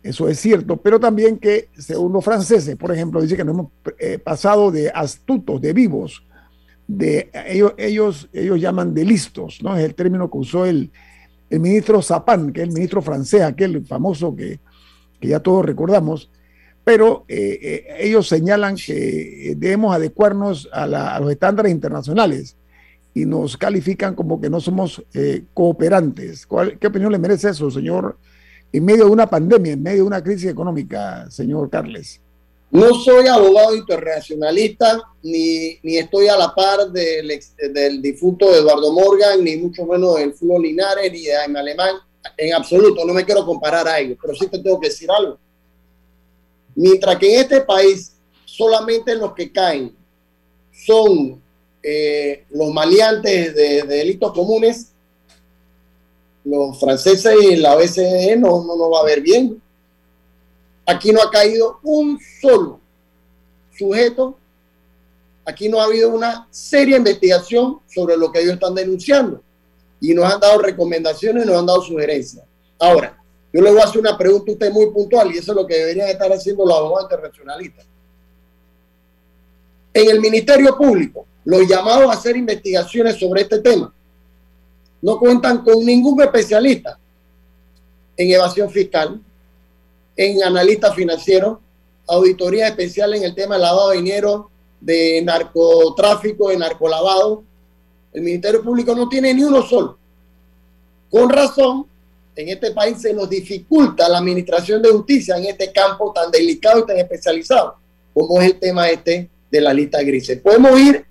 eso es cierto, pero también que según los franceses, por ejemplo, dice que nos hemos eh, pasado de astutos, de vivos, de ellos, ellos, ellos llaman de listos, ¿no? Es el término que usó el, el ministro Zapán, que es el ministro francés, aquel famoso que, que ya todos recordamos, pero eh, eh, ellos señalan que debemos adecuarnos a, los estándares internacionales y nos califican como que no somos cooperantes. ¿Qué opinión le merece eso, señor en medio de una pandemia, en medio de una crisis económica, señor Carles? No soy abogado internacionalista, ni, ni estoy a la par del, del difunto Eduardo Morgan, ni mucho menos del Fútbol Linares, ni de Jaime Alemán. En absoluto, no me quiero comparar a ellos, pero sí te tengo que decir algo. Mientras que en este país solamente los que caen son eh, los maleantes de, de delitos comunes, los franceses y la OSD no, no, no va a ver bien. Aquí no ha caído un solo sujeto, aquí no ha habido una seria investigación sobre lo que ellos están denunciando y nos han dado recomendaciones, nos han dado sugerencias. Ahora, yo le voy a hacer una pregunta a usted muy puntual y eso es lo que deberían estar haciendo los abogados internacionalistas. En el Ministerio Público, los llamados a hacer investigaciones sobre este tema no cuentan con ningún especialista en evasión fiscal, en analista financiero, auditoría especial en el tema de lavado de dinero, de narcotráfico, de narcolavado. El Ministerio Público no tiene ni uno solo. Con razón, en este país se nos dificulta la administración de justicia en este campo tan delicado y tan especializado como es el tema este de la lista grises. Podemos ir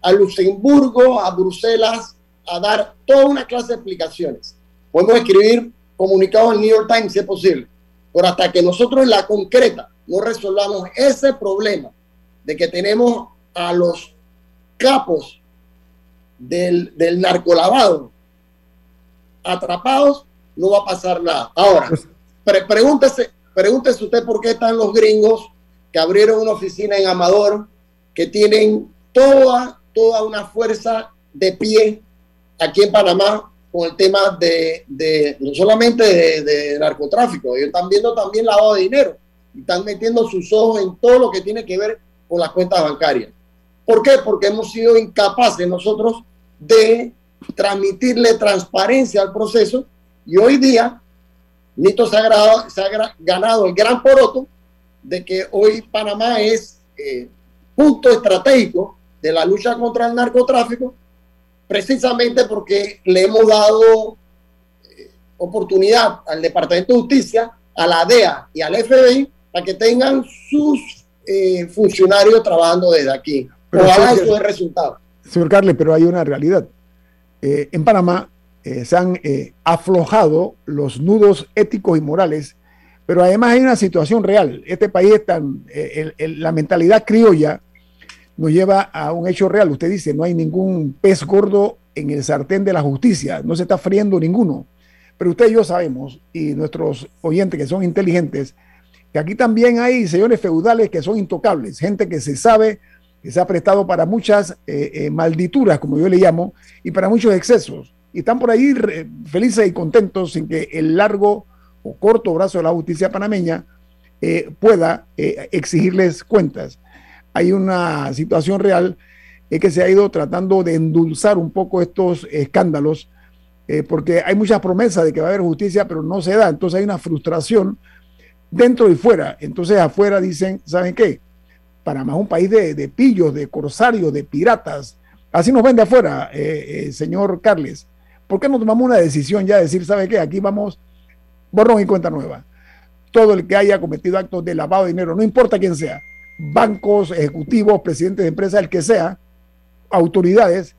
a Luxemburgo, a Bruselas, a dar toda una clase de explicaciones. Podemos escribir comunicados en New York Times si es posible, pero hasta que nosotros en la concreta no resolvamos ese problema de que tenemos a los capos del, del narcolavado atrapados, no va a pasar nada. Ahora, pues- pregúntese, pregúntese usted por qué están los gringos que abrieron una oficina en Amador, que tienen toda, toda una fuerza de pie aquí en Panamá con el tema de, no solamente de, narcotráfico, ellos están viendo también lavado de dinero y están metiendo sus ojos en todo lo que tiene que ver con las cuentas bancarias. ¿Por qué? Porque hemos sido incapaces nosotros de transmitirle transparencia al proceso y hoy día Nito se ha, se ha ganado el gran poroto de que hoy Panamá es eh, punto estratégico de la lucha contra el narcotráfico precisamente porque le hemos dado eh, oportunidad al Departamento de Justicia, a la DEA y al FBI para que tengan sus eh, funcionarios trabajando desde aquí. Pero Ojalá eso dé resultado. Señor Carles, pero hay una realidad. Eh, en Panamá se han aflojado los nudos éticos y morales, pero además hay una situación real. Este país es tan, la mentalidad criolla nos lleva a un hecho real. Usted dice, no hay ningún pez gordo en el sartén de la justicia, no se está friendo ninguno. Pero usted y yo sabemos, y nuestros oyentes que son inteligentes, que aquí también hay señores feudales que son intocables, gente que se sabe, que se ha prestado para muchas eh, eh, maldituras, como yo le llamo, y para muchos excesos. Y están por ahí felices y contentos sin que el largo o corto brazo de la justicia panameña eh, pueda exigirles cuentas hay una situación real es que se ha ido tratando de endulzar un poco estos escándalos eh, porque hay muchas promesas de que va a haber justicia, pero no se da. Entonces hay una frustración dentro y fuera. Entonces afuera dicen, ¿saben qué? Panamá es un país de, pillos, de corsarios, de piratas. Así nos ven de afuera, eh, eh, señor Carles. ¿Por qué no tomamos una decisión ya de decir, ¿sabe qué? Aquí vamos, borrón y cuenta nueva. Todo el que haya cometido actos de lavado de dinero, no importa quién sea, bancos, ejecutivos, presidentes de empresas, el que sea, autoridades,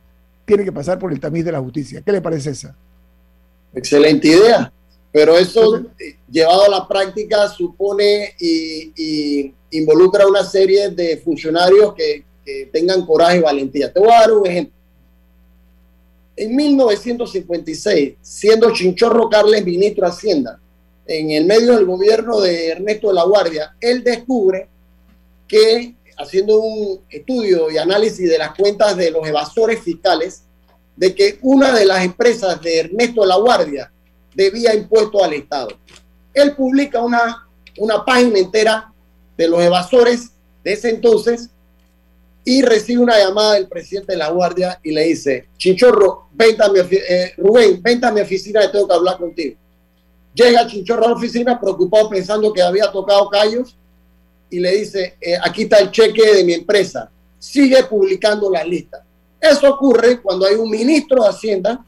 tiene que pasar por el tamiz de la justicia. ¿Qué le parece esa? Excelente idea, pero eso llevado a la práctica supone y, involucra una serie de funcionarios que, tengan coraje y valentía. Te voy a dar un ejemplo. En 1956, siendo Chinchorro Carles ministro de Hacienda, en el medio del gobierno de Ernesto de la Guardia, él descubre que haciendo un estudio y análisis de las cuentas de los evasores fiscales, de que una de las empresas de Ernesto La Guardia debía impuestos al Estado. Él publica una, una página entera de los evasores de ese entonces y recibe una llamada del presidente de La Guardia y le dice, Chinchorro, vente a mi eh, Rubén, vente a mi oficina tengo que hablar contigo. Llega Chinchorro a la oficina preocupado pensando que había tocado callos y le dice, eh, aquí está el cheque de mi empresa, sigue publicando la lista. Eso ocurre cuando hay un ministro de Hacienda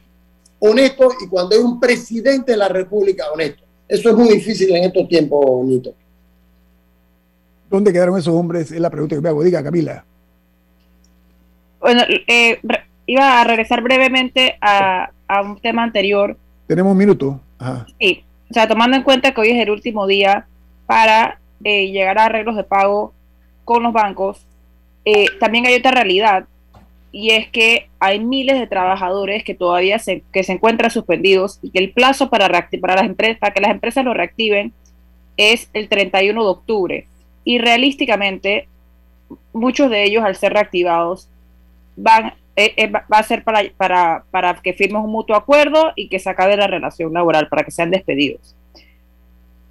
honesto y cuando hay un presidente de la República honesto. Eso es muy difícil en estos tiempos, Nito. ¿Dónde quedaron esos hombres? Es la pregunta que me hago. Diga, Camila. Bueno, eh, iba a regresar brevemente a, un tema anterior. Tenemos un minuto. Sí, o sea, tomando en cuenta que hoy es el último día para eh, llegar a arreglos de pago con los bancos, eh, también hay otra realidad y es que hay miles de trabajadores que todavía se, que se encuentran suspendidos y que el plazo para, para, las empresas, para que las empresas lo reactiven es el 31 de octubre. Y realísticamente, muchos de ellos al ser reactivados van, eh, va a ser para, para, para que firmen un mutuo acuerdo y que se acabe la relación laboral, para que sean despedidos.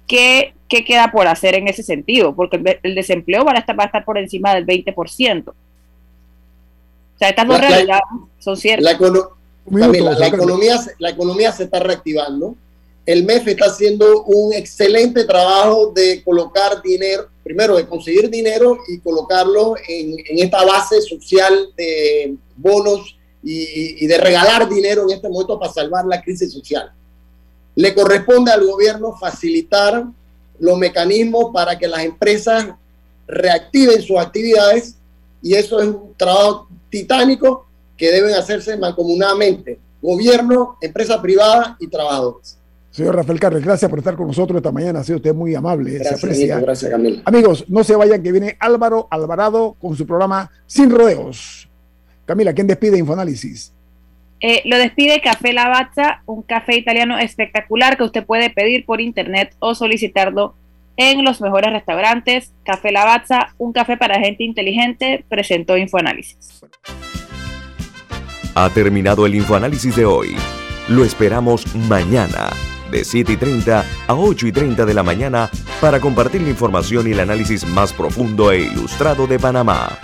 ¿Qué, queda por hacer en ese sentido? Porque el, desempleo va a, estar, va a estar por encima del 20%. O sea, estas dos realidades son ciertas. La, economía, la economía se está reactivando. El MEF está haciendo un excelente trabajo de colocar dinero, primero de conseguir dinero y colocarlo en, esta base social de bonos y, y, de regalar dinero en este momento para salvar la crisis social. Le corresponde al gobierno facilitar los mecanismos para que las empresas reactiven sus actividades y eso es un trabajo titánico que deben hacerse mancomunadamente, gobierno, empresa privada y trabajadores. Señor Rafael Carles, gracias por estar con nosotros esta mañana. Ha sido usted muy amable. Gracias, se aprecia. gracias Camila. Amigos, no se vayan que viene Álvaro Alvarado con su programa Sin Rodeos. Camila, ¿quién despide Infoanálisis? Eh, lo despide Café Lavazza, un café italiano espectacular que usted puede pedir por internet o solicitarlo en los mejores restaurantes. Café Lavazza, un café para gente inteligente, presentó Infoanálisis. Ha terminado el Infoanálisis de hoy. Lo esperamos mañana, de 7 y 30 a 8 y 30 de la mañana, para compartir la información y el análisis más profundo e ilustrado de Panamá.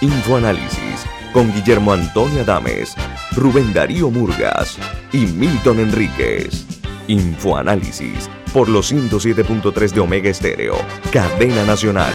Infoanálisis con Guillermo Antonio Adames, Rubén Darío Murgas y Milton Enríquez. Infoanálisis por los 107.3 de Omega Estéreo, cadena nacional.